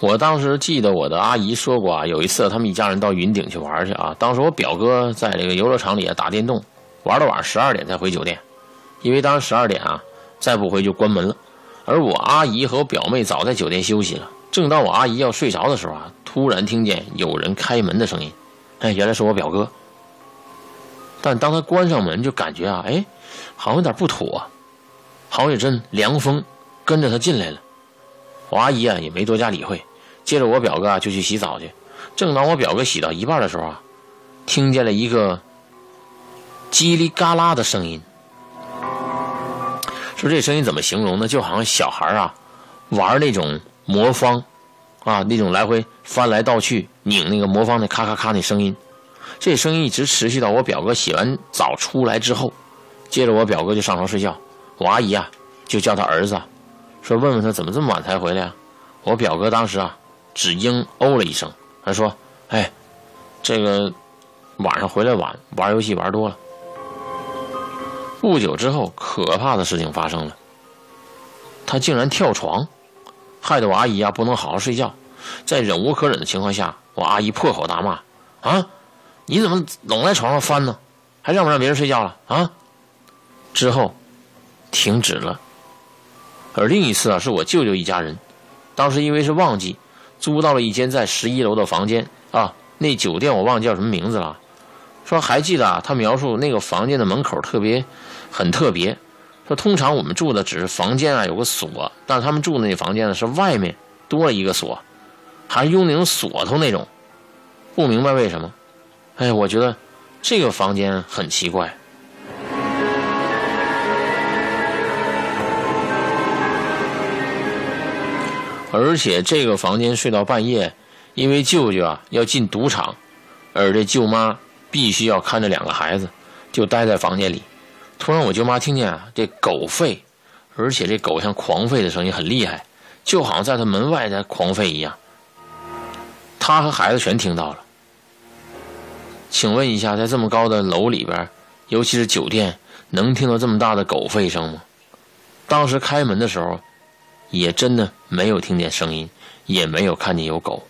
我当时记得我的阿姨说过啊，有一次他们一家人到云顶去玩去啊，当时我表哥在这个游乐场里啊打电动，玩到晚上十二点才回酒店，因为当时十二点啊再不回就关门了。而我阿姨和我表妹早在酒店休息了。正当我阿姨要睡着的时候啊，突然听见有人开门的声音，哎，原来是我表哥。但当他关上门，就感觉啊，哎，好像有点不妥，好像有阵凉风跟着他进来了。我阿姨啊也没多加理会，接着我表哥啊就去洗澡去。正当我表哥洗到一半的时候啊，听见了一个叽里嘎啦的声音。说这声音怎么形容呢？就好像小孩啊玩那种魔方啊，那种来回翻来倒去拧那个魔方的咔咔咔那声音。这声音一直持续到我表哥洗完澡出来之后。接着我表哥就上床睡觉，我阿姨啊就叫他儿子。说问问他怎么这么晚才回来啊？我表哥当时啊，只应哦了一声，他说：“哎，这个晚上回来晚，玩游戏玩多了。”不久之后，可怕的事情发生了，他竟然跳床，害得我阿姨啊不能好好睡觉。在忍无可忍的情况下，我阿姨破口大骂：“啊，你怎么总在床上翻呢？还让不让别人睡觉了啊？”之后，停止了。而另一次啊，是我舅舅一家人，当时因为是旺季，租到了一间在十一楼的房间啊。那酒店我忘记叫什么名字了。说还记得啊，他描述那个房间的门口特别很特别。说通常我们住的只是房间啊有个锁，但是他们住的那房间呢是外面多了一个锁，还是用那种锁头那种。不明白为什么？哎，我觉得这个房间很奇怪。而且这个房间睡到半夜，因为舅舅啊要进赌场，而这舅妈必须要看着两个孩子，就待在房间里。突然我舅妈听见啊这狗吠，而且这狗像狂吠的声音很厉害，就好像在他门外在狂吠一样。他和孩子全听到了。请问一下，在这么高的楼里边，尤其是酒店，能听到这么大的狗吠声吗？当时开门的时候。也真的没有听见声音，也没有看见有狗。